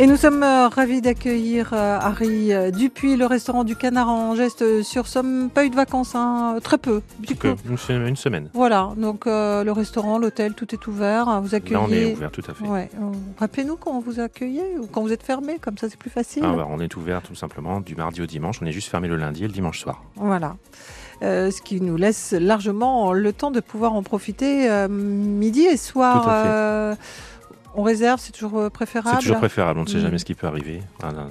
Et nous sommes euh, ravis d'accueillir euh, Harry euh, Dupuis, le restaurant du Canard en geste sur Somme. Pas eu de vacances, hein, très peu. Du coup, une, se- une semaine. voilà, donc euh, le restaurant, l'hôtel, tout est ouvert. Vous accueillez. Là, on est ouvert tout à fait. Ouais. Rappelez-nous quand vous accueillez ou quand vous êtes fermé, comme ça c'est plus facile. Ah, bah, on est ouvert tout simplement du mardi au dimanche. On est juste fermé le lundi et le dimanche soir. Voilà. Euh, ce qui nous laisse largement le temps de pouvoir en profiter euh, midi et soir. Tout à fait. Euh, on réserve, c'est toujours euh, préférable. C'est toujours préférable. On ne sait Mm. jamais ce qui peut arriver.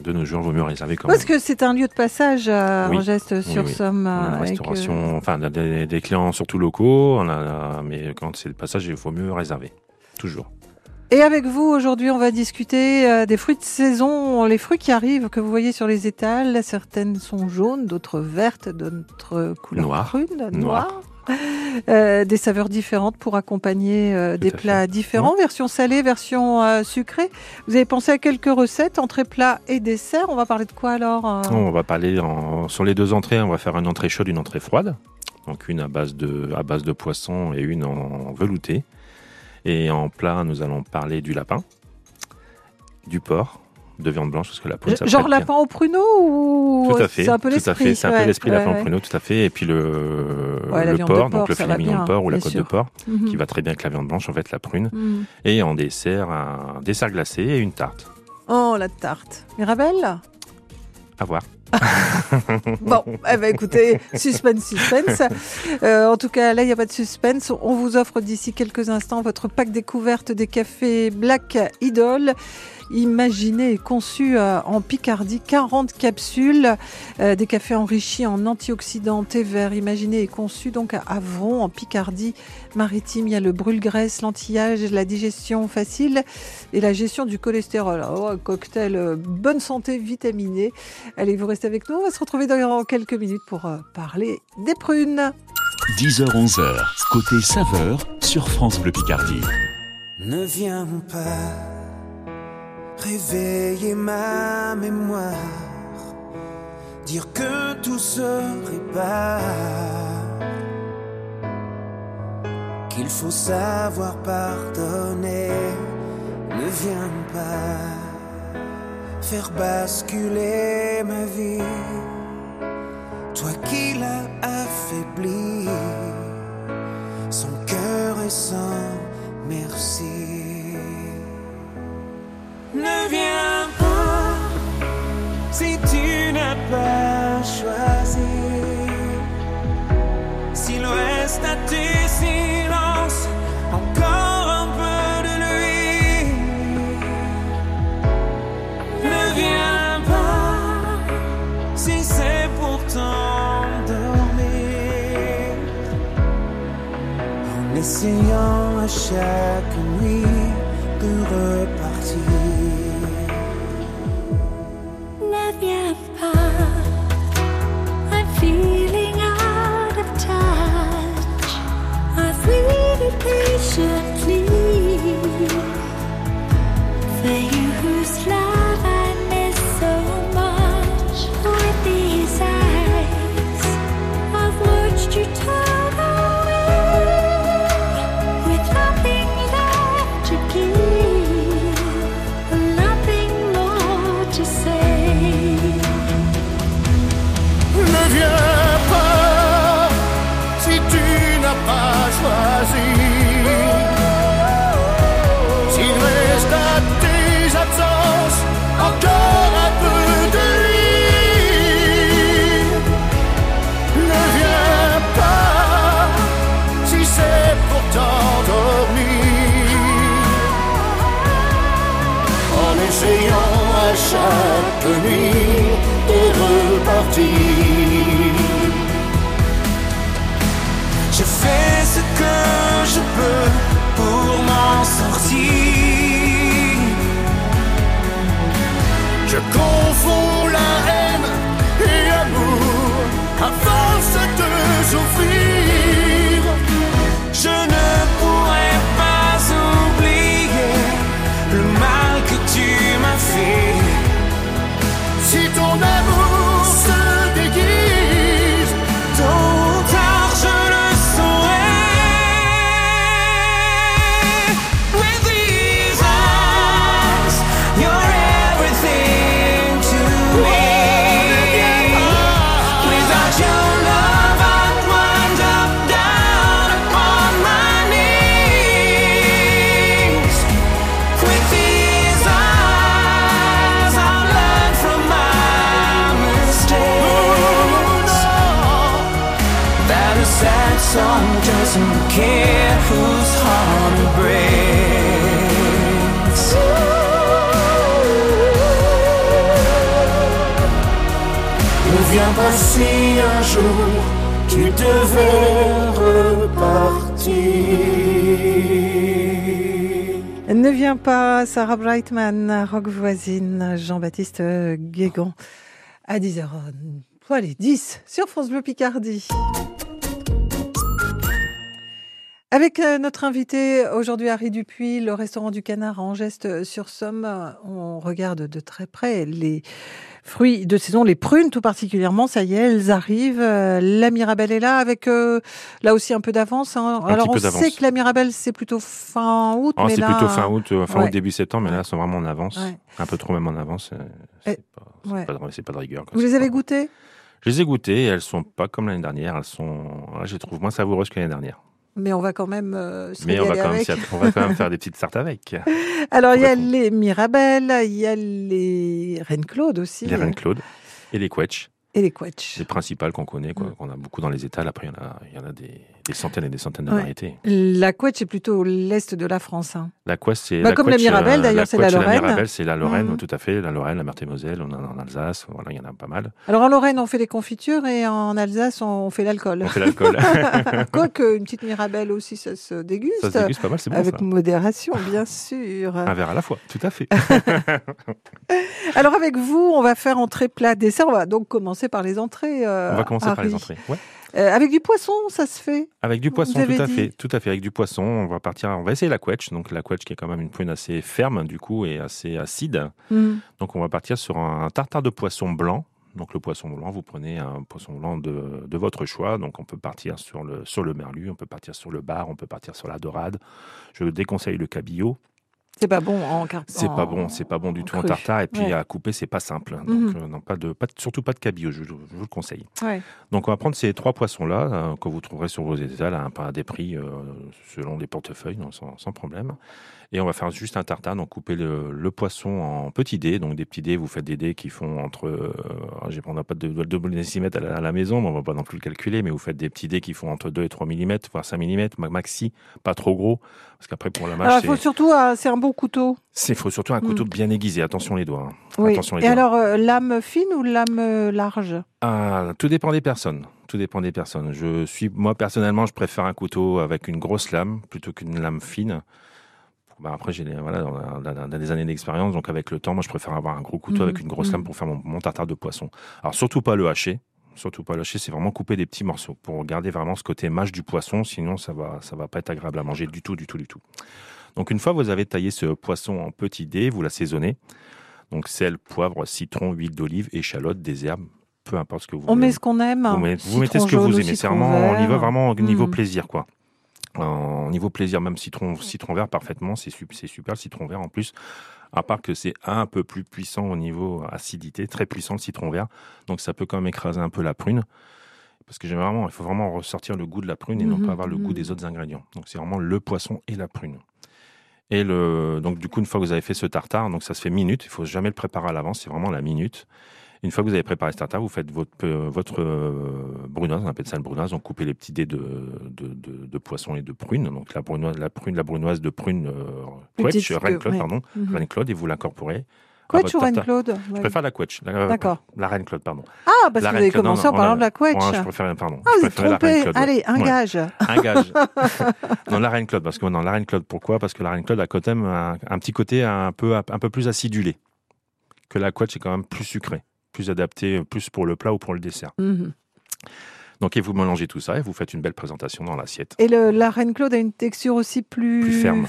De nos jours, il vaut mieux réserver quand Parce même. que c'est un lieu de passage à Oui. geste sur oui. Somme. On euh, restauration, euh, enfin des, des clients surtout locaux, on a, mais quand c'est le passage, il faut mieux réserver. Toujours. Et avec vous, aujourd'hui, on va discuter euh, des fruits de saison, les fruits qui arrivent, que vous voyez sur les étals. Certaines sont jaunes, d'autres vertes, d'autres couleur Noires. prune, Noires. noires. Euh, des saveurs différentes pour accompagner euh, des plats différents, version salée, version euh, sucrée. Vous avez pensé à quelques recettes, entrée plat et dessert. On va parler de quoi alors euh? On va parler en- sur les deux entrées. On va faire une entrée chaude, une entrée froide. Donc une à base de, à base de poisson et une en velouté. Et en plat, nous allons parler du lapin, du porc, de viande blanche parce que la peau. ça Genre prête bien. lapin au pruneau ou Tout à fait. C'est un peu l'esprit? C'est un ouais, peu l'esprit ouais, lapin ouais. au pruneau, tout à fait. Et puis le, porc, porc, donc le filet mignon de porc ou la côte sûr. de porc, Mhm. qui va très bien avec la viande blanche, en fait, la prune. Mhm. Et en dessert, un dessert glacé et une tarte. Oh, la tarte. Mirabelle? À voir. Bon, eh ben écoutez, suspense, suspense. Euh, en tout cas, là, il n'y a pas de suspense. On vous offre d'ici quelques instants votre pack découverte des cafés Black Idol. Imaginé et conçu euh, en Picardie, 40 capsules, euh, des cafés enrichis en antioxydants, thé vert, imaginé et conçu donc à Avron, en Picardie maritime. Il y a le brûle-graisse, l'antillage, la digestion facile et la gestion du cholestérol. Oh, un cocktail euh, bonne santé vitaminé. Allez, vous restez avec nous. On va se retrouver dans quelques minutes pour euh, parler des prunes. 10h-11h, côté saveur sur France Bleu Picardie. Ne viens pas réveiller ma mémoire, dire que tout se répare, qu'il faut savoir pardonner. Ne viens pas faire basculer ma vie, toi qui l'as affaibli, son cœur est sans merci. En essayant à si un jour tu devais repartir. Ne viens pas, Sarah Brightman, rock voisine, Jean-Baptiste Guégan, à 10h. Allez, 10 sur France Bleu Picardie. Avec euh, notre invité aujourd'hui, Harry Dupuis, le restaurant du Canard à Angeste-sur-Somme, on regarde de très près les fruits de saison, les prunes tout particulièrement. Ça y est, elles arrivent. Euh, La Mirabelle est là avec euh, là aussi un peu d'avance. hein. Alors on sait que la Mirabelle c'est plutôt fin août, Oh, mais c'est plutôt fin août, euh, fin ouais. août, début septembre, mais là, elles sont vraiment en avance. Ouais. Un peu trop même en avance. euh, C'est Eh, pas, c'est ouais. pas de- c'est pas de rigueur. Vous les avez goûtées? Je les ai goûtées, et elles sont pas comme l'année dernière. Elles sont, ouais, je les trouve moins savoureuses que l'année dernière. Mais on va quand même euh, se Mais on va, quand même, avec. s'y att- on va quand même faire des petites tartes avec. Alors il y a les Mirabelles, il y a les Reine Claude aussi, Les Reine Claude et les Quetch, et les Quetch. les principales qu'on connaît, Mm. qu'on a beaucoup dans les étals. Après, il y en a, il y en a des, des centaines et des centaines de Ouais. variétés. La Quetch est plutôt l'est de la France. hein. La Quest, c'est Bah, la comme la Quetch, Mirabelle, euh, d'ailleurs, c'est la Lorraine. Mirabelle, c'est la Lorraine, Mhm. tout à fait. La Lorraine, la Meurthe-et-Moselle, on en a en Alsace. Voilà, il y en a pas mal. Alors en Lorraine, on fait des confitures et en Alsace, on fait l'alcool. On fait l'alcool. Quoique une petite Mirabelle aussi, ça se déguste. ça se déguste pas mal, c'est bon avec ça. Modération, bien sûr. Un verre à la fois, tout à fait. Alors avec vous, on va faire entrée, plat, dessert. On va donc commencer par les entrées. euh, On va commencer par les entrées. Ouais. Euh, avec du poisson, ça se fait. Avec du poisson, tout à dit. fait, tout à fait. Avec du poisson, on va partir. On va essayer la quetch. Donc la quetch qui est quand même une prune assez ferme du coup et assez acide. Hmm. Donc on va partir sur un tartare de poisson blanc. Donc le poisson blanc, vous prenez un poisson blanc de, de votre choix. Donc on peut partir sur le sur le merlu, on peut partir sur le bar, on peut partir sur la dorade. Je déconseille le cabillaud. C'est pas bon en carte. C'est pas bon, c'est pas bon du tout en tartare. Et puis Ouais. à couper, c'est pas simple. Donc Mhm. euh, non, pas de, pas surtout pas de cabillaud. Je, je vous le conseille. Ouais. Donc on va prendre ces trois poissons-là euh, que vous trouverez sur vos étals à, un- à des prix euh, selon les portefeuilles, donc sans, sans problème. Et on va faire juste un tartare, donc couper le, le poisson en petits dés. Donc des petits dés, vous faites des dés qui font entre... Euh, on n'a pas de, de, de décimètre à la, à la maison, mais on va pas non plus le calculer, mais vous faites des petits dés qui font entre 2 et 3 mm, voire 5 mm, maxi, pas trop gros, parce qu'après pour la Alors mâche, il faut surtout, euh, c'est un bon couteau. c'est faut surtout un couteau Mm. bien aiguisé. Attention les doigts. hein. Oui. Attention les Et doigts. alors euh, lame fine ou lame euh, large? Ah, tout dépend des personnes. Tout dépend des personnes. Je suis, moi personnellement, je préfère un couteau avec une grosse lame plutôt qu'une lame fine. Bah, après, j'ai des- voilà, on a, on a- on a des années d'expérience, donc avec le temps, moi, je préfère avoir un gros couteau Mhm, avec une grosse mhm. lame pour faire mon, mon tartare de poisson. Alors surtout pas le hacher. Surtout pas le hacher, c'est vraiment couper des petits morceaux pour garder vraiment ce côté mâche du poisson. Sinon, ça va, ça va pas être agréable à manger du tout, du tout, du tout. Donc une fois que vous avez taillé ce poisson en petits dés, vous l'assaisonnez. Donc sel, poivre, citron, huile d'olive, échalote, des herbes, peu importe ce que vous On voulez. met ce qu'on aime. Vous mettez, vous mettez ce que vous jaune aimez. C'est vraiment, on y va vraiment au niveau Mm. plaisir, quoi. En niveau plaisir, même citron, citron vert parfaitement, c'est sup- c'est super le citron vert en plus. À part que c'est un peu plus puissant au niveau acidité, très puissant le citron vert, donc ça peut quand même écraser un peu la prune. Parce que j'ai vraiment, il faut vraiment ressortir le goût de la prune et non Mhm, pas avoir le goût mhm. des autres ingrédients. Donc c'est vraiment le poisson et la prune. Et le, donc du coup, une fois que vous avez fait ce tartare, donc ça se fait minute. Il faut jamais le préparer à l'avance. C'est vraiment la minute. Une fois que vous avez préparé ce tartare, vous faites votre, euh, votre brunoise, on appelle ça le brunoise. On coupe les petits dés de, de, de, de poisson et de prune. Donc la brunoise, la prune, la brunoise de prune, euh, quetch, que- Reine Claude, ouais. pardon, Mhm. Reine Claude, et vous l'incorporez. Quetch ou Reine. Claude? Je préfère la quetch. D'accord. La Reine Claude, pardon. Ah, parce que vous avez non, commencé en parlant de la quetch. Ouais, je préfère, pardon. Ah, je vous êtes trompé. Claude. Allez, un gage. Un gage. non, la Reine Claude, parce que non, la Reine Claude, pourquoi? Parce que la Reine Claude a quand même un, un petit côté un peu, un peu plus acidulé. Que la quetch est quand même plus sucré, plus adapté, plus pour le plat ou pour le dessert. Mhm. Donc, et vous mélangez tout ça et vous faites une belle présentation dans l'assiette. Et le, la Reine Claude a une texture aussi plus... Plus ferme.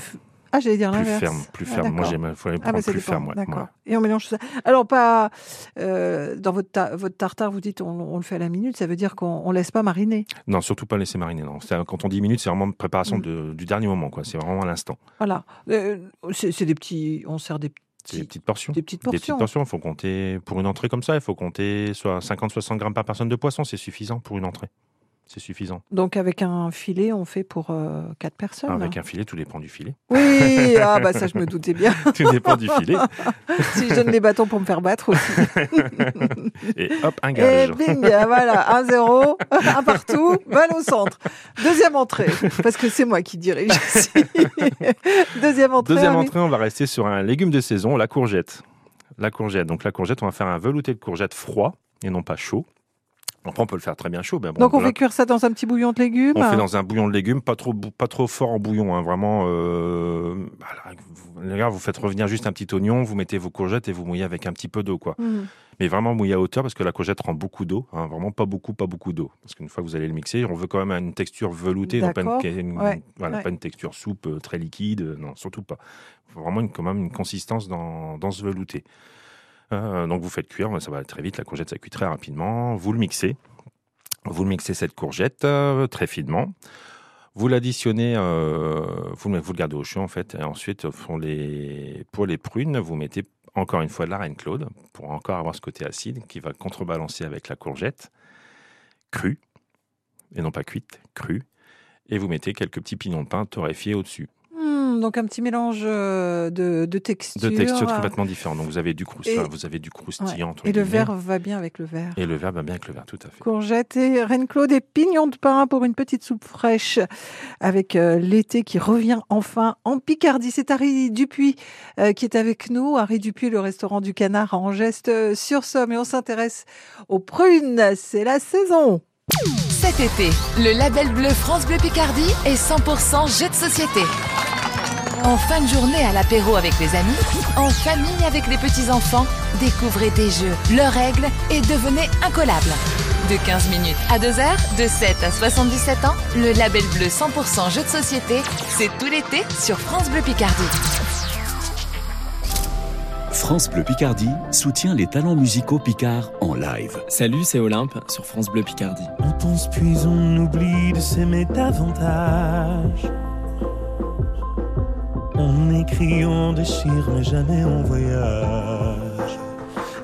Ah, j'allais dire Plus l'inverse. ferme, plus Ah, ferme. Moi, j'aime, Ah, bah, plus dépend. ferme. ouais. D'accord. Ouais. Et on mélange tout ça. Alors, pas euh, dans votre, ta- votre tartare, vous dites on, on le fait à la minute, ça veut dire qu'on on laisse pas mariner. Non, surtout pas laisser mariner. Non. C'est- Quand on dit minutes, c'est vraiment préparation Mm. de- du dernier moment. quoi. C'est vraiment à l'instant. Voilà. Euh, c'est des petits. On sert des C'est des petites portions. Des petites Des petites portions. portions. Il faut compter, pour une entrée comme ça, il faut compter soit 50-60 grammes par personne de poisson. C'est suffisant pour une entrée. C'est suffisant. Donc avec un filet, on fait pour euh, quatre personnes. Avec un filet, tout dépend du filet. Oui, ah bah ça je me doutais bien. tout dépend du filet. si je donne les bâtons pour me faire battre aussi. Et hop, un Et gage. bing, voilà, 1-0, un partout, balle au centre. Deuxième entrée, parce que c'est moi qui dirige ici. Deuxième entrée. Deuxième entrée, on va rester sur un légume de saison, la courgette. La courgette. Donc la courgette, on va faire un velouté de courgette froid et non pas chaud. Après, on peut le faire très bien chaud. Mais bon, Donc on voilà. fait cuire ça dans un petit bouillon de légumes. On fait dans un bouillon de légumes, pas trop, pas trop fort en bouillon, hein, vraiment. Euh, voilà, vous, faites revenir juste un petit oignon, vous mettez vos courgettes et vous mouillez avec un petit peu d'eau, quoi. Mhm. Mais vraiment mouillé à hauteur parce que la courgette rend beaucoup d'eau, hein, vraiment pas beaucoup, pas beaucoup d'eau. Parce qu'une fois que vous allez le mixer, on veut quand même une texture veloutée, donc pas une, une- Ouais, voilà, ouais. pas une texture soupe euh, très liquide, euh, non, surtout pas. Faut vraiment une, quand même une consistance dans, dans ce velouté. Euh, donc vous faites cuire, ça va très vite, la courgette ça cuit très rapidement. Vous le mixez, vous le mixez cette courgette euh, très finement. Vous l'additionnez, euh, vous, le- gardez au chaud en fait, et ensuite pour les, pour les prunes, vous mettez encore une fois de la reine Claude pour encore avoir ce côté acide qui va contrebalancer avec la courgette crue et non pas cuite, crue. Et vous mettez quelques petits pignons de pain torréfiés au-dessus. Donc un petit mélange euh, de, de textures. De textures complètement différentes. Donc vous avez du croustillant, Et- vous avez du croustillant. Et le verre va bien avec le verre. Et le verre va bien avec le verre, tout à fait. Courgettes et Reine-Claude et pignons de pain pour une petite soupe fraîche avec euh, l'été qui revient enfin en Picardie. C'est Harry Dupuis euh, qui est avec nous. Harry Dupuis, le restaurant du canard en geste euh, sur Somme. Et on s'intéresse aux prunes. C'est la saison. Cet été, le label bleu France Bleu Picardie est 100% jeu de société. En fin de journée à l'apéro avec les amis, en famille avec les petits-enfants, découvrez des jeux, leurs règles et devenez incollable. De 15 minutes à 2 heures, de 7 à 77 ans, le label bleu 100% jeu de société, c'est tout l'été sur France Bleu Picardie. France Bleu Picardie soutient les talents musicaux picards en live. Salut, c'est Olympe sur France Bleu Picardie. On pense puis on oublie de s'aimer davantage. On écrit, on déchire, mais jamais on voyage.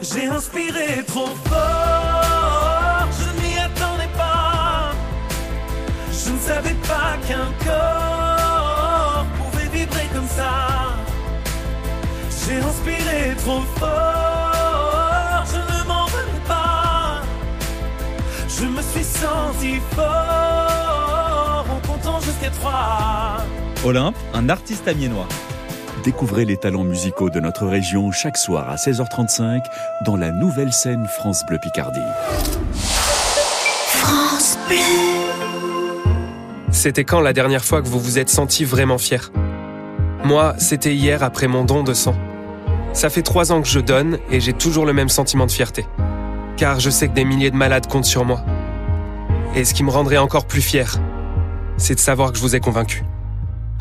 J'ai inspiré trop fort, je ne m'y attendais pas. Je ne savais pas qu'un corps pouvait vibrer comme ça. J'ai inspiré trop fort, je ne m'en venais pas. Je me suis senti fort en comptant jusqu'à trois. Olympe, un artiste amiénois. Découvrez les talents musicaux de notre région chaque soir à 16h35 dans la nouvelle scène France Bleu Picardie. C'était quand la dernière fois que vous vous êtes senti vraiment fier? Moi, c'était hier après mon don de sang. Ça fait trois ans que je donne et j'ai toujours le même sentiment de fierté. Car je sais que des milliers de malades comptent sur moi. Et ce qui me rendrait encore plus fier, c'est de savoir que je vous ai convaincu.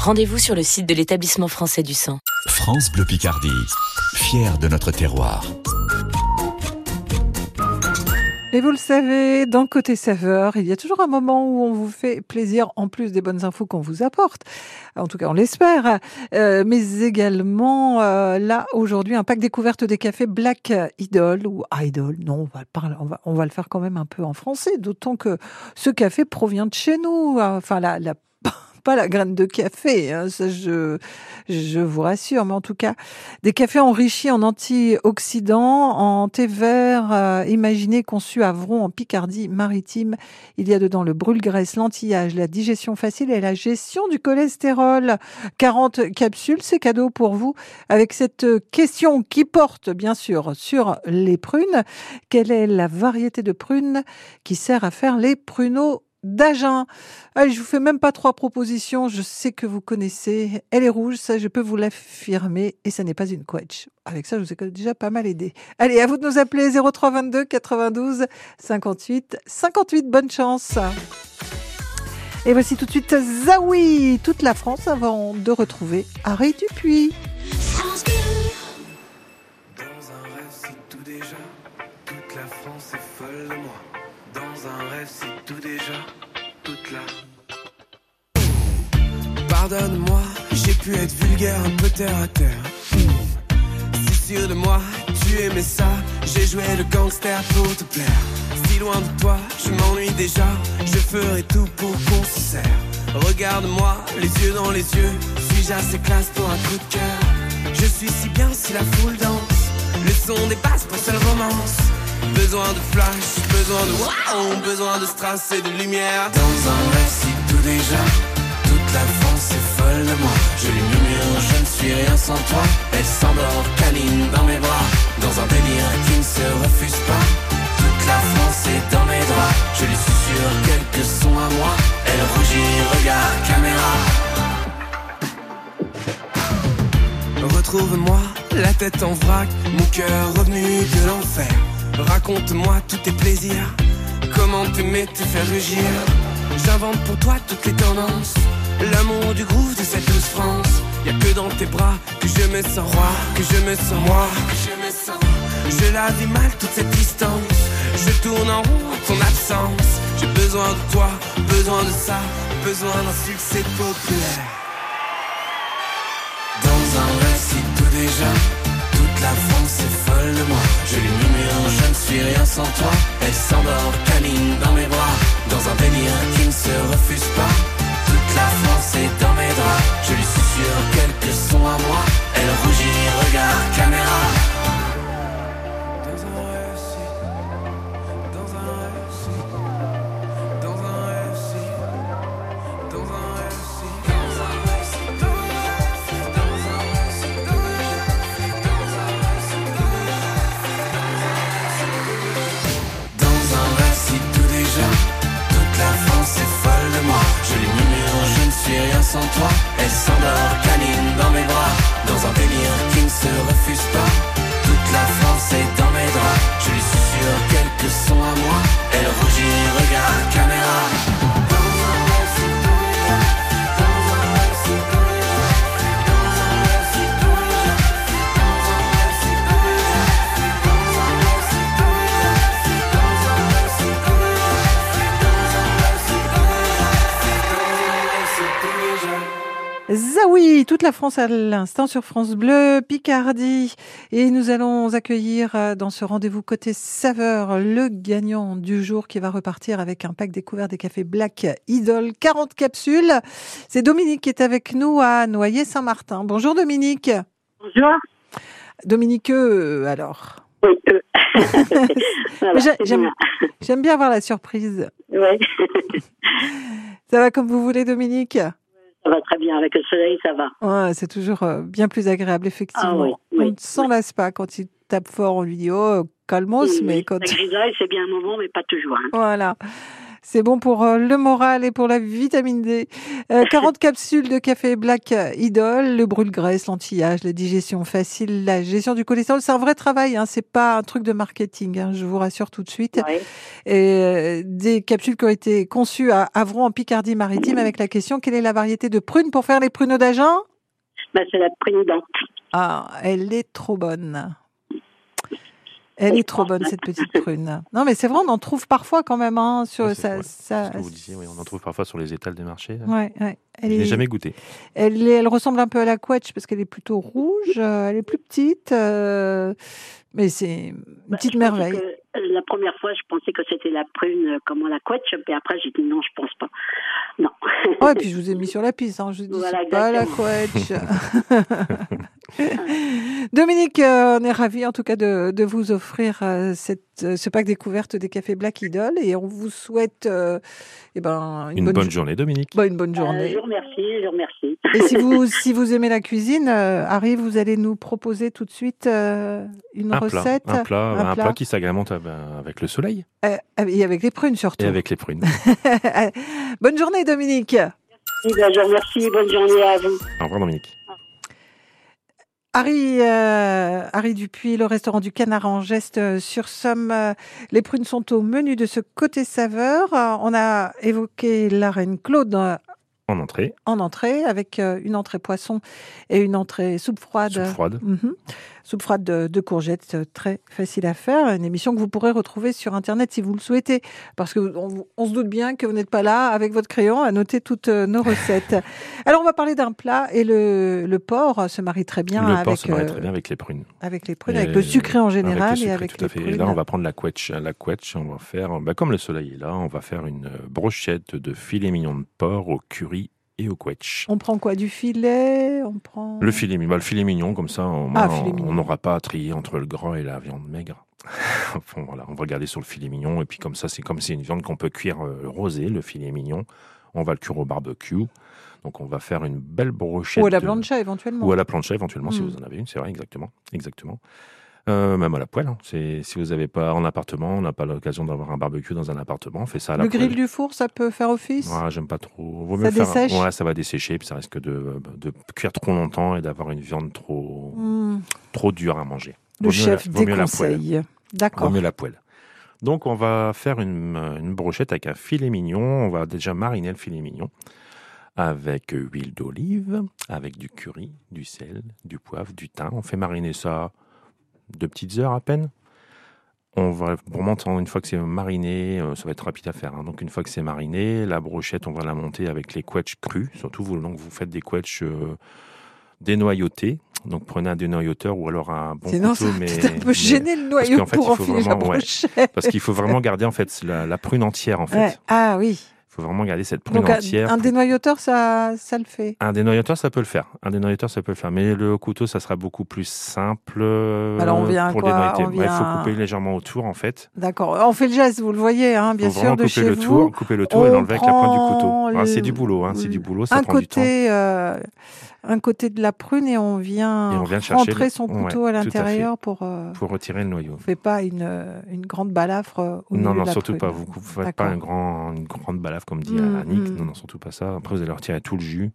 Rendez-vous sur le site de l'établissement français du sang. France Bleu Picardie, fier de notre terroir. Et vous le savez, dans Côté Saveur, il y a toujours un moment où on vous fait plaisir, en plus des bonnes infos qu'on vous apporte. En tout cas, on l'espère. Euh, mais également, euh, là, aujourd'hui, un pack découverte des cafés Black Idol ou Idol. Non, on va, le parler, on, va, on va le faire quand même un peu en français, d'autant que ce café provient de chez nous. Enfin, la, la pas la graine de café, hein, ça je, je vous rassure, mais en tout cas, des cafés enrichis en antioxydants, en thé vert, euh, imaginé, conçu à Vron, en Picardie maritime. Il y a dedans le brûle-graisse, l'antillage, la digestion facile et la gestion du cholestérol. 40 capsules, c'est cadeau pour vous. Avec cette question qui porte, bien sûr, sur les prunes. Quelle est la variété de prunes qui sert à faire les pruneaux d'Agen. Allez, je vous fais même pas trois propositions. Je sais que vous connaissez. Elle est rouge, ça je peux vous l'affirmer. Et ça n'est pas une quetch. Avec ça, je vous ai déjà pas mal aidé. Allez, à vous de nous appeler 0322 92 58 58. Bonne chance. Et voici tout de suite Zawi, toute la France, avant de retrouver Harry Dupuis. Un rêve, c'est tout déjà. Toute la. Pardonne-moi, j'ai pu être vulgaire, un peu terre à terre. Si sûr de moi, tu aimais ça, J'ai joué le gangster pour te plaire. Si loin de toi, je m'ennuie déjà. Je ferai tout pour qu'on se serre. Regarde-moi, les yeux dans les yeux. Suis-je assez classe pour un coup de cœur? Je suis si bien si la foule danse. Le son dépasse pas seule romance. Besoin de flash, besoin de wow, besoin de strass et de lumière. Dans un récit tout déjà, toute la France est folle de moi. Je lui murmure, je ne suis rien sans toi. Elle s'endort, câline dans mes bras, dans un délire qui ne se refuse pas. Toute la France est dans mes draps, je lui susurre quelques sons à moi. Elle rougit, regarde caméra. Retrouve-moi, la tête en vrac, mon cœur revenu de l'enfer. Raconte-moi tous tes plaisirs, comment t'aimer te faire rugir. J'invente pour toi toutes les tendances, l'amour du groove de cette douce France. Y a que dans tes bras que je me sens roi, que je me sens moi, que je me sens. Je la vis mal toute cette distance, je tourne en rond ton absence. J'ai besoin de toi, besoin de ça, besoin d'un succès populaire. Dans un récit tout déjà, toute la France est Je lui murmure, je ne suis rien sans toi. Elle s'endort, câline dans mes bras, dans un délire qui ne se refuse pas. Toute la France est dans mes draps, je lui susurre quelques sons à moi. Elle rougit, regarde caméra. Sans toi. Toute la France à l'instant sur France Bleu Picardie. Et nous allons accueillir euh, dans ce rendez-vous côté saveur le gagnant du jour qui va repartir avec un pack découvert des cafés Black Idol, 40 capsules. C'est Dominique qui est avec nous à Noyer-Saint-Martin. Bonjour Dominique. Bonjour. Dominique, euh, alors. Oui, euh. Voilà, J'aime bien. avoir la surprise. Ça va comme vous voulez Dominique? Ça va très bien avec le soleil, ça va. Ouais, c'est toujours euh, bien plus agréable, effectivement. Ah oui, oui, on ne s'en lasse pas quand il tape fort, on lui dit oh calmos, mais quand La grisaille, c'est bien un moment, mais pas toujours. hein. voilà. C'est bon pour euh, le moral et pour la vitamine D. Euh, 40 capsules de café Black Idol, le brûle-graisse, l'anti-âge, la digestion facile, la gestion du cholestérol. C'est un vrai travail, hein, c'est pas un truc de marketing, hein, je vous rassure tout de suite. Et euh, des capsules qui ont été conçues à Avron en Picardie-Maritime avec la question quelle est la variété de prunes pour faire les pruneaux d'Agen? Bah, c'est la présidente. Ah, elle est trop bonne. Elle est trop bonne cette petite prune. Non mais c'est vrai, on en trouve parfois quand même hein, sur Ouais, c'est ça. vrai. ça- Ce que vous disiez, oui, on en trouve parfois sur les étals des marchés. Ouais, ouais. Je Elle l'ai est, jamais goûté. elle, est- elle ressemble un peu à la quetch parce qu'elle est plutôt rouge. euh, elle est plus petite, euh, mais c'est une Bah, petite je merveille. que- la première fois, je pensais que c'était la prune, euh, comment la couette, et après, j'ai dit non, je pense pas. Non. Oh, et puis je vous ai mis sur la piste. Hein. Je dis Voilà, c'est pas la exactement. Dominique, euh, on est ravis en tout cas de, de vous offrir euh, cette, euh, ce pack découverte des cafés Black Idol et on vous souhaite euh, eh ben, une, Une bonne jo- journée, Dominique. bah, une bonne Euh, journée. je vous remercie, je vous remercie. Et si vous, si vous aimez la cuisine, euh, Harry, vous allez nous proposer tout de suite euh, une Un plat, recette. un plat, un un plat. plat qui s'agrémente ben, avec le soleil Euh, et avec les prunes surtout. et avec les prunes. Bonne journée, Dominique. Oui, bah, je vous remercie, bonne journée à vous. Au revoir, Dominique. Harry, euh, Harry Dupuis, le restaurant du Canard en geste euh, sur Somme. euh, les prunes sont au menu de ce côté saveur. Euh, on a évoqué la reine Claude En entrée, en entrée avec une entrée poisson et une entrée soupe froide. soupe froide. Mhm. Soupe froide de, de courgettes, euh, très facile à faire. Une émission que vous pourrez retrouver sur Internet si vous le souhaitez. Parce qu'on on, on se doute bien que vous n'êtes pas là avec votre crayon à noter toutes euh, nos recettes. Alors, on va parler d'un plat et le, le porc se marie très bien le avec, porc se marie euh, très bien avec les prunes. avec les prunes, Et avec le sucré en général avec et avec tout à les fait. Et prunes. là, on va prendre la quetch. La on va faire, bah, comme le soleil est là, on va faire une euh, brochette de filet mignon de porc au curry et au quetch. On prend quoi Du filet On prend. Le filet, mignon- bah, le filet mignon, comme ça, on Ah, n'aura pas à trier entre le gras et la viande maigre. Enfin, voilà, on va regarder sur le filet mignon, et puis comme ça, c'est comme c'est une viande qu'on peut cuire euh, rosée, le filet mignon. On va le cuire au barbecue. Donc, on va faire une belle brochette. Ou à la plancha éventuellement. Ou à la plancha, éventuellement, si Mm. vous en avez une, c'est vrai, exactement. exactement. Euh, même à la poêle. hein. C'est, si vous n'avez pas en appartement, on n'a pas l'occasion d'avoir un barbecue dans un appartement, on fait ça à la Le poêle. grill du four, ça peut faire office? Ouais, j'aime pas trop. Vaut Ça faire- dessèche? Ouais, ça va dessécher, puis ça risque de, de cuire trop longtemps et d'avoir une viande trop, Hmm, trop dure à manger. Le mieux chef la- vaut mieux la déconseille. poêle. D'accord. Vaut mieux la poêle. Donc, on va faire une, une brochette avec un filet mignon. On va déjà mariner le filet mignon avec huile d'olive, avec du curry, du sel, du poivre, du thym. On fait mariner ça deux petites heures à peine. On va remonter une fois que c'est mariné, euh, ça va être rapide à faire. hein. Donc une fois que c'est mariné, la brochette, on va la monter avec les quetchs crus. Surtout vous, donc vous faites des quetchs euh, dénoyautés. Donc prenez un dénoyauteur ou alors un bon couteau. ça mais, un peu mais- gêner le parce noyau qu'en fait, pour enfiler la vraiment- ouais, brochette. parce qu'il faut vraiment garder en fait la, la prune entière en fait. Ouais. Ah oui. Il faut vraiment garder cette prune Donc entière. un dénoyauteur, ça, ça le fait. Un dénoyateur, ça peut le faire. Un dénoyateur, ça peut le faire. Mais le couteau, ça sera beaucoup plus simple euh, Alors, on vient pour quoi dénoyater. On Ouais, Il faut couper légèrement autour, en fait. D'accord. On fait le geste, vous le voyez, hein, bien faut sûr, de couper chez le vous. tour, couper le tour et l'enlever avec la pointe du couteau. Ah, c'est du boulot, hein, c'est du boulot, ça un prend du temps. euh, un côté de la prune et on vient, Et on vient chercher rentrer le- son couteau à l'intérieur pour. euh, Pour retirer le noyau. On fait pas une, euh, une grande balafre euh, au Non, de la surtout prune. pas. Vous ne faites pas un grand, une grande balafre comme dit Mm, Annick. mm. Non, non, surtout pas ça. Après, vous allez retirer tout le jus.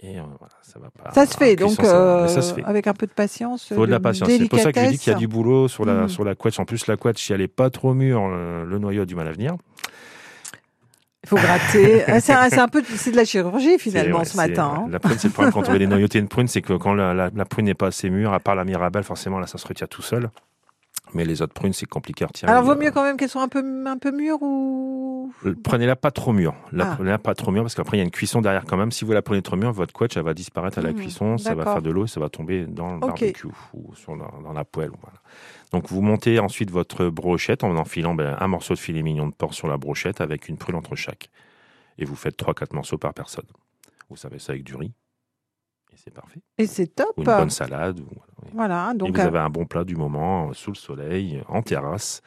Et euh, voilà, ça va pas. Ça se fait, donc ça euh, se fait. avec un peu de patience. Il faut de la patience. C'est pour ça que je dis qu'il y a du boulot sur la, Mm. sur la quetch. En plus, la quetch, si elle n'est pas trop mûre, le noyau a du mal à venir. Il faut gratter. C'est un, peu, c'est de la chirurgie finalement ce matin. hein. La prune, c'est le problème quand on veut dénoyauter une prune, c'est que quand la, la- la prune n'est pas assez mûre, à part la mirabelle, forcément, là, ça se retire tout seul. Mais les autres prunes, c'est compliqué à retirer. Alors vaut mieux quand même qu'elles soient un peu, un peu mûres ou? Euh, Prenez-la pas trop mûre. La Ah. prenez-la pas trop mûre parce qu'après il y a une cuisson derrière quand même. Si vous la prenez trop mûre, votre quetch elle va disparaître à la Mhm, cuisson, ça va faire de l'eau et ça va tomber dans le Ok. barbecue ou sur la- dans la poêle. Voilà. Donc vous montez ensuite votre brochette en enfilant ben, un morceau de filet mignon de porc sur la brochette avec une prune entre chaque. Et vous faites 3-4 morceaux par personne. Vous savez ça avec du riz. Et c'est parfait. Et c'est top. Ou une bonne salade. ou- voilà. Voilà, et donc vous euh, avez un bon plat du moment, euh, sous le soleil, en terrasse.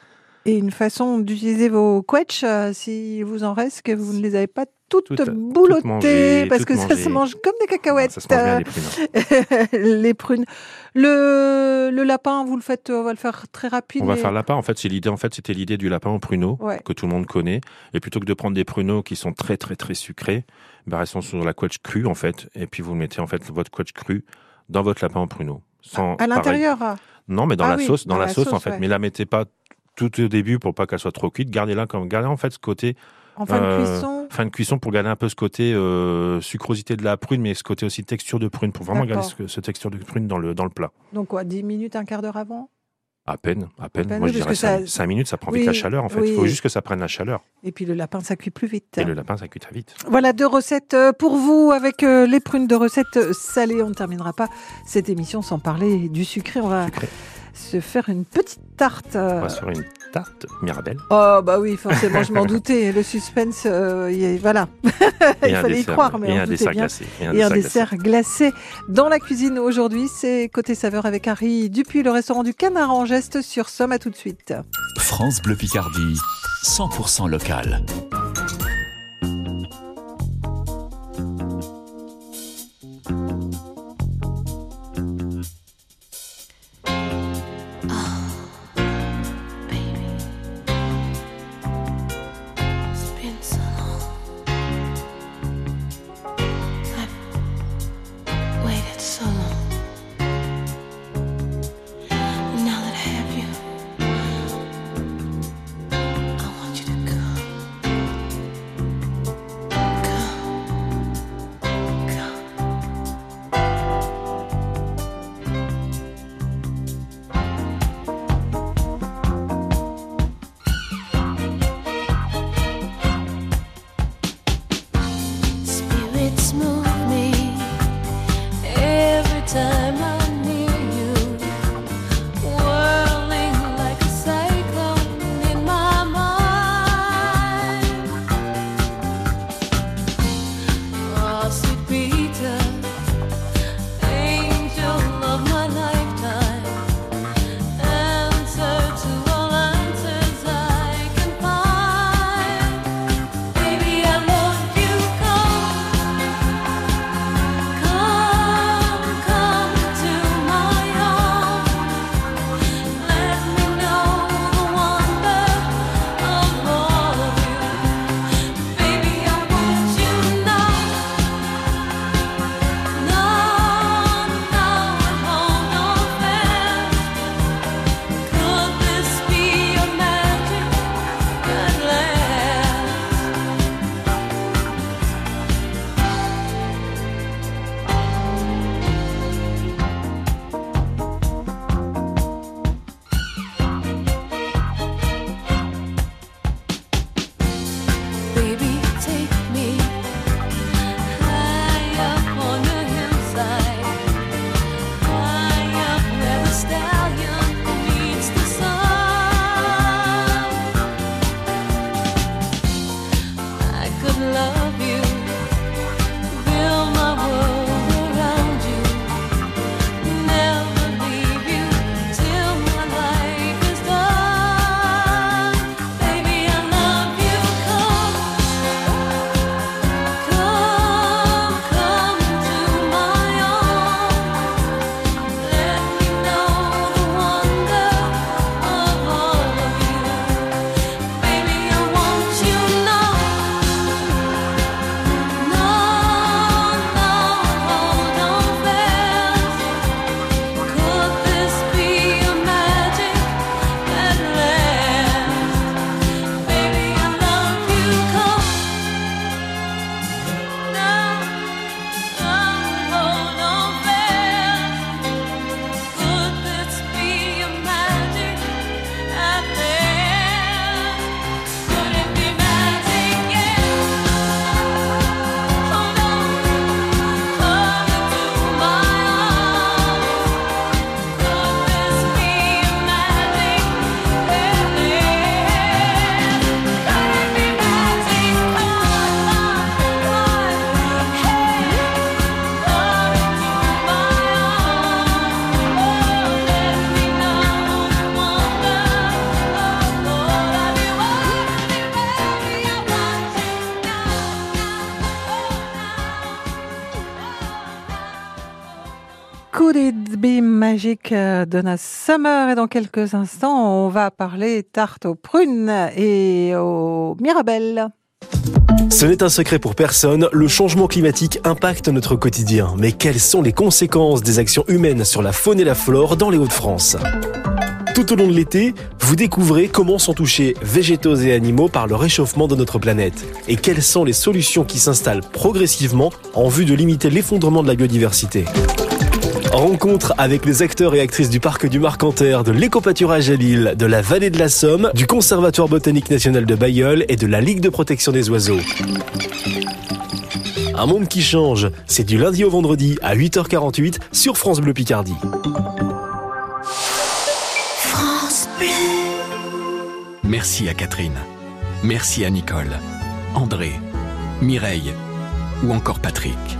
Et une façon d'utiliser vos quetchs euh, si vous en reste que vous ne les avez pas toutes Tout toutes boulottées mangées, parce que ça se mange comme des cacahuètes. Ça se mange bien, les prunes. les prunes. Le, le lapin, vous le faites, on va le faire très rapide. On va faire lapin. En fait, c'est l'idée. En fait, c'était l'idée du lapin au pruneau Ouais. que tout le monde connaît. Et plutôt que de prendre des pruneaux qui sont très très très sucrés, bah, restons sur la quetch crue en fait. Et puis vous mettez en fait votre quetch cru dans votre lapin au pruneau. Sans, À l'intérieur. Non, mais dans Ah la oui, sauce, dans, dans la, la sauce, en fait. ouais. Mais la mettez pas tout au début pour pas qu'elle soit trop cuite. Gardez-la comme gardez en fait ce côté. En fin de euh, cuisson. Fin de cuisson pour garder un peu ce côté euh, sucrosité de la prune, mais ce côté aussi texture de prune pour vraiment garder ce, ce texture de prune dans le dans le plat. Donc quoi, 10 minutes, un quart d'heure avant? À peine, à peine. peine, Moi, je dirais que 5, ça- minutes, ça prend Oui, vite la chaleur, en fait. Il faut juste que ça prenne la chaleur. Et puis le lapin, ça cuit plus vite. Et le lapin, ça cuit très vite. Voilà deux recettes euh, pour vous avec les prunes de recettes salées. On ne terminera pas cette émission sans parler du sucré. On va se faire une petite tarte. euh, On va se faire une tarte Mirabelle. Oh bah oui, forcément, je m'en doutais. Le suspense, euh, y est- voilà. Et Il fallait y croire, mais et on un doutait dessert bien. glacé, et un Et un dessert dessert glacé. Dans la cuisine aujourd'hui, c'est Côté Saveur avec Harry Dupuis, le restaurant du Canard en Geste sur Somme. À tout de suite. France Bleu Picardie, 100% local. Would It Be Magic euh, Donna Summer et dans quelques instants on va parler tarte aux prunes et aux mirabelles. Ce n'est un secret pour personne, le changement climatique impacte notre quotidien. Mais quelles sont les conséquences des actions humaines sur la faune et la flore dans les Hauts-de-France? Tout au long de l'été, vous découvrez comment sont touchés végétaux et animaux par le réchauffement de notre planète et quelles sont les solutions qui s'installent progressivement en vue de limiter l'effondrement de la biodiversité? Rencontre avec les acteurs et actrices du parc du Marcanterre, de l'écopâturage à Lille, de la vallée de la Somme, du Conservatoire botanique national de Bayeul et de la Ligue de protection des oiseaux. Un monde qui change, c'est du lundi au vendredi à 8h48 sur France Bleu Picardie. France Bleu. Merci à Catherine. Merci à Nicole, André, Mireille ou encore Patrick.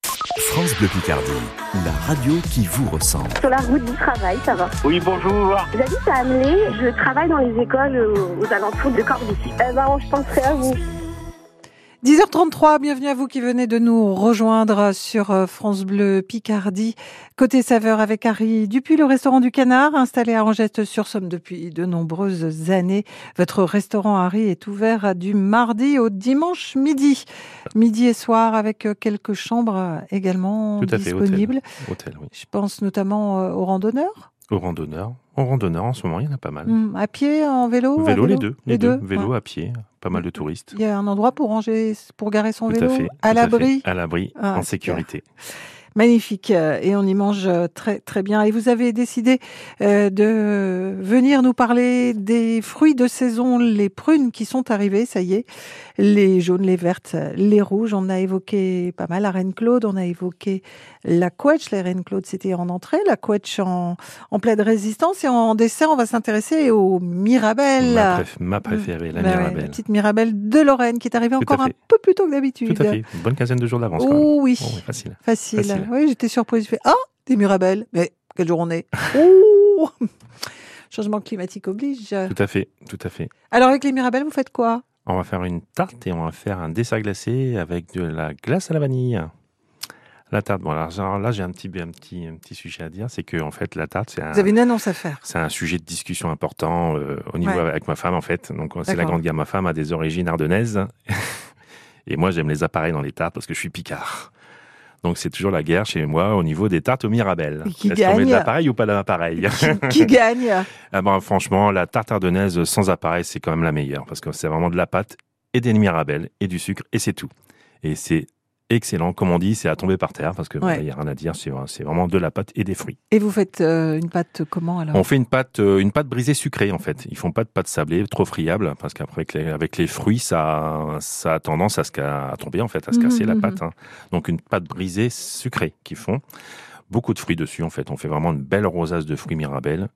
France Bleu Picardie, la radio qui vous ressemble. Sur la route du travail, ça va. Oui, bonjour. J'habite à Amelé, je travaille dans les écoles aux, aux alentours de Cordoue. Eh ben, je penserai à vous. 10h33, bienvenue à vous qui venez de nous rejoindre sur euh, France Bleu Picardie. Côté saveur avec Harry Dupuis, le restaurant du Canard, installé à Angeste-sur-Somme depuis de nombreuses années. Votre restaurant Harry est ouvert du mardi au dimanche midi. Midi et soir avec euh, quelques chambres euh, également Tout à fait, disponibles. hôtel. hôtel, oui. Je pense notamment aux randonneurs. Aux randonneurs. Aux randonneurs, en ce moment, il y en a pas mal. Hmm, à pied, en vélo vélo, les deux. Les, deux. Vélo ouais. à pied, pas mal de touristes. Il y a un endroit pour ranger, pour garer son Tout vélo à fait. à tout l'abri. À l'abri, Ah, en sécurité. Magnifique euh, et on y mange euh, très très bien. Et vous avez décidé euh, de venir nous parler des fruits de saison, les prunes qui sont arrivées, ça y est, les jaunes, les vertes, les rouges. On a évoqué pas mal la reine Claude, on a évoqué la quetch. La reine Claude, c'était en entrée, la quetch en, en pleine résistance et en dessert, on va s'intéresser aux mirabelles. Ma, préf- ma préférée, la Bah ouais, Mirabelle. la petite mirabelle de Lorraine qui est arrivée Tout encore un peu plus tôt que d'habitude. Tout à fait. Une bonne quinzaine de jours d'avance. Oh oui. Oh, oui, facile. Facile. Facile. Oui, j'étais surprise. Je fais Ah, des mirabelles. Mais quelle journée. Ouh Changement climatique oblige. Tout à fait. Tout à fait. Alors, avec les mirabelles, vous faites quoi? On va faire une tarte et on va faire un dessert glacé avec de la glace à la vanille. La tarte, bon alors là j'ai un petit, un, petit, un petit sujet à dire, c'est que en fait la tarte c'est un, Vous avez une annonce à faire. c'est un sujet de discussion important euh, au niveau Ouais. avec ma femme en fait. Donc c'est la grande gamme. Ma femme a des origines ardennaises et moi j'aime les appareils dans les tartes parce que je suis picard. Donc c'est toujours la guerre chez moi au niveau des tartes aux mirabelles. Qui Est-ce qu'on met de gagne l'appareil ou pas d'appareil Qui gagne Ah ben, franchement, la tarte ardennaise sans appareil, c'est quand même la meilleure parce que c'est vraiment de la pâte et des mirabelles et du sucre et c'est tout. Et c'est excellent. Comme on dit, c'est à tomber par terre parce que Ouais. il y a rien à dire. C'est c'est vraiment de la pâte et des fruits. Et vous faites euh, une pâte comment alors? On fait une pâte, euh, une pâte brisée sucrée en fait. Ils font pas de pâte sablée trop friable parce qu'après avec les, avec les fruits, ça, ça a tendance à, se, à tomber en fait, à se casser la mhm. pâte. hein. Donc une pâte brisée sucrée qu'ils font. Beaucoup de fruits dessus en fait. On fait vraiment une belle rosace de fruits mirabelles,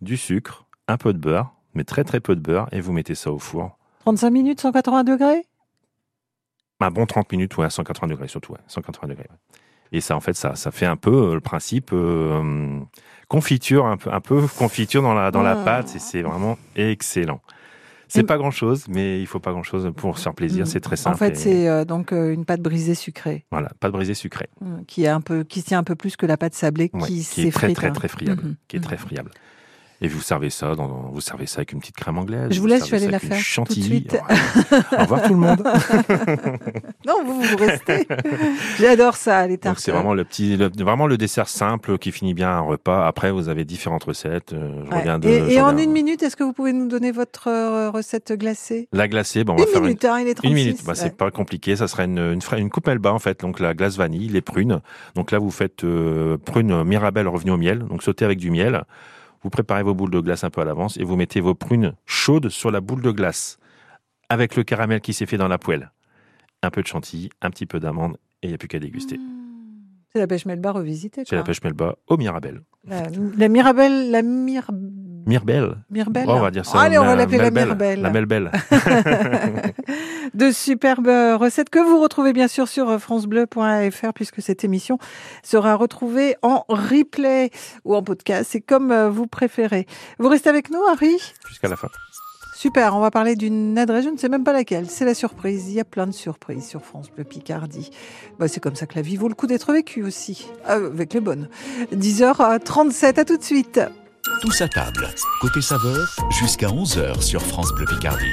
du sucre, un peu de beurre, mais très très peu de beurre et vous mettez ça au four. 35 minutes, 180 degrés? Un bon 30 minutes, ouais, à 180 degrés surtout, ouais, 180 degrés. ouais. Et ça, en fait, ça, ça fait un peu euh, le principe euh, confiture, un peu, un peu confiture dans la, dans la Ah. pâte, et c'est vraiment excellent. C'est pas grand chose, mais il faut pas grand chose pour se faire plaisir. C'est très simple. En fait, et- c'est euh, donc euh, une pâte brisée sucrée voilà, pas de brisé sucré, euh, qui est un peu, qui tient un peu plus que la pâte sablée Ouais, qui, qui est très très hein. très friable, Mhm. qui est très friable. Et vous servez ça, dans, vous servez ça avec une petite crème anglaise. Je vous laisse, je aller ça la faire tout de chantilly. suite. Au revoir tout le monde. Non, vous, vous restez. J'adore ça, les tartes. C'est vraiment le petit, le- vraiment le dessert simple qui finit bien un repas. Après, vous avez différentes recettes. euh, je Ouais. reviens de- et en une minute, est-ce que vous pouvez nous donner votre euh, recette glacée? La glacée, bon, on va Une faire minute, une, hein, il est 36. une minute. Bah, c'est ouais. pas compliqué. Ça serait une, une, une coupe melba en fait. Donc la glace vanille, les prunes. Donc là, vous faites euh, prunes mirabelle revenues au miel. Donc sautez avec du miel. Vous préparez vos boules de glace un peu à l'avance et vous mettez vos prunes chaudes sur la boule de glace avec le caramel qui s'est fait dans la poêle. Un peu de chantilly, un petit peu d'amande et il n'y a plus qu'à déguster. C'est la pêche melba revisitée. C'est la pêche melba au mirabelle. La, la mirabelle, la mir... Mirbelle. Mirbelle Oh, on va dire ça. Allez, on va la l'appeler la. Mirbelle. La Melbelle. de superbes recettes que vous retrouvez bien sûr sur francebleu.fr puisque cette émission sera retrouvée en replay ou en podcast, c'est comme euh, vous préférez. Vous restez avec nous, Harry? Jusqu'à la fin. Super, on va parler d'une adresse, je ne sais même pas laquelle, c'est la surprise. Il y a plein de surprises sur France Bleu Picardie. Bah, c'est comme ça que la vie vaut le coup d'être vécue aussi, Euh, avec les bonnes. 10h37, à tout de suite. Tous à table. Côté saveur, jusqu'à 11h sur France Bleu Picardie.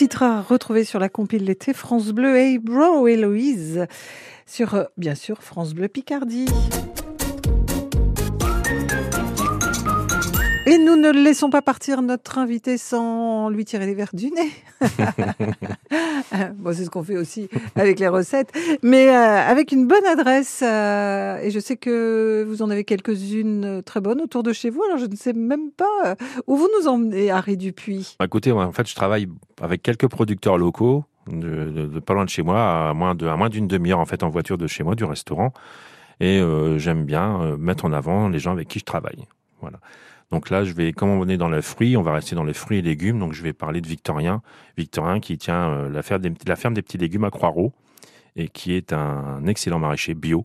titre à retrouver sur la compile l'été France Bleu Hey Bro Héloïse sur euh, bien sûr France Bleu Picardie. Et nous ne laissons pas partir notre invité sans lui tirer les verres du nez. bon, c'est ce qu'on fait aussi avec les recettes, mais euh, avec une bonne adresse. euh, et je sais que vous en avez quelques-unes euh, très bonnes autour de chez vous. Alors je ne sais même pas où vous nous emmenez, Harry Dupuis. Bah, Écoutez, moi, en fait, je travaille avec quelques producteurs locaux, de, de- de pas loin de chez moi, à moins de, à moins d'une demi-heure en fait en voiture de chez moi, du restaurant. Et euh, j'aime bien mettre en avant les gens avec qui je travaille. Voilà. Donc là, je vais, comme on est dans le fruit, on va rester dans les fruits et légumes. Donc je vais parler de Victorien, Victorien qui tient euh, la, ferme des, la ferme des petits légumes à Croix-Ros et qui est un excellent maraîcher bio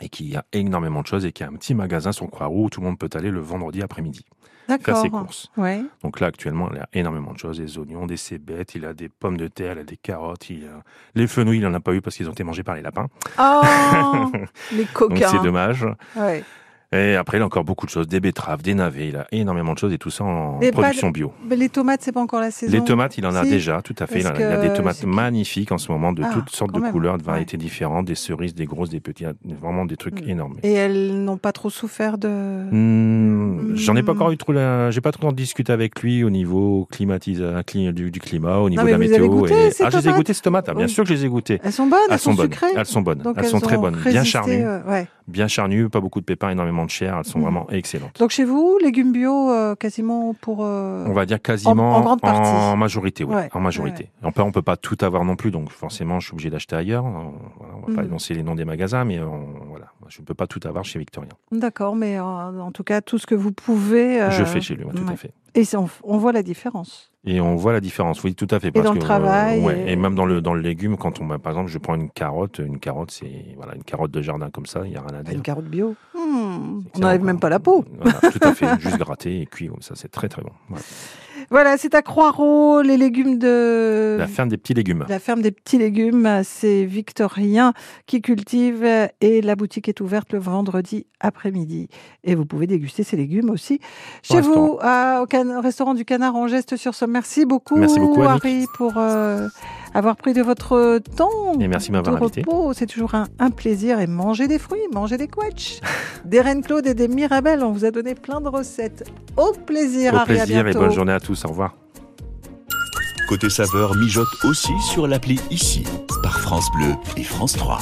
et qui a énormément de choses et qui a un petit magasin sur Croix-Rouge où tout le monde peut aller le vendredi après-midi. Faire D'accord. ses courses. Ouais. Donc là, actuellement, il a énormément de choses. Des oignons, des cébettes, il a des pommes de terre, il a des carottes, il a... les fenouilles, il n'en a pas eu parce qu'ils ont été mangés par les lapins. Oh, les coquins. c'est dommage. Ouais. Et après, il a encore beaucoup de choses, des betteraves, des navets, il a énormément de choses et tout ça en production de- bio. Mais les tomates, c'est pas encore la saison. Les tomates, il en a Si. déjà, tout à fait. Il, a, il a des tomates magnifiques en ce moment, de Ah, toutes sortes de même. couleurs, de variétés différentes, des cerises, des grosses, des petites, vraiment des trucs énormes. Et elles n'ont pas trop souffert de. Hmm, J'en ai pas encore eu trop, la- j'ai pas trop en discuté avec lui au niveau climatisa, cli- du, du climat, au niveau de la météo. goûté et- Ah, je les ai tomates goûté ces tomates. Ah, bien Oui. sûr que je les ai goûtées. Elles sont bonnes, elles, sont, bonnes. sucrées. Elles sont bonnes. Donc elles, sont très bonnes, bien charnues, euh. Bien charnues, pas beaucoup de pépins, énormément de chair. Elles sont Mhm. vraiment excellentes. Donc chez vous, légumes bio, euh, quasiment pour. euh, On va dire quasiment en, en grande partie. en majorité, oui, Ouais, en majorité. On peut, on peut pas tout avoir non plus, donc forcément, je suis obligé d'acheter ailleurs. On, voilà, on va pas Mhm. énoncer les noms des magasins, mais on- voilà, je ne peux pas tout avoir chez Victorien. D'accord, mais euh, en tout cas, tout ce que vous pouvez. euh, Je fais chez lui, ouais, tout à fait. Et on, on voit la différence. Et on voit la différence, oui, tout à fait. Et dans le travail, ouais, et- et... même dans le, dans le légume, quand on, bah, par exemple, je prends une carotte, une carotte, c'est voilà, une carotte de jardin comme ça, il n'y a rien à dire. Une carotte bio. Hmm, on n'enlève même pas la peau. Voilà, tout à fait, juste gratté et cuit comme ça, c'est très très bon. Voilà. C'est à Croix-Ros, les légumes de... La ferme des petits légumes. La ferme des petits légumes, c'est Victorien qui cultive et la boutique est ouverte le vendredi après-midi. Et vous pouvez déguster ces légumes aussi chez vous, à- au, can- au restaurant du Canard en Geste sur Somme. Merci beaucoup, Merci beaucoup, Annick. Harry, pour euh, avoir pris de votre temps. Et merci de m'avoir invité. repos. C'est toujours un, un plaisir. Et manger des fruits, manger des quetchs, des Reine Claude et des Mirabelles. On vous a donné plein de recettes. Au plaisir, Au Harry. à plaisir et bonne journée à tous. Au revoir. Côté saveur mijote aussi sur l'appli ici par France Bleu et France 3.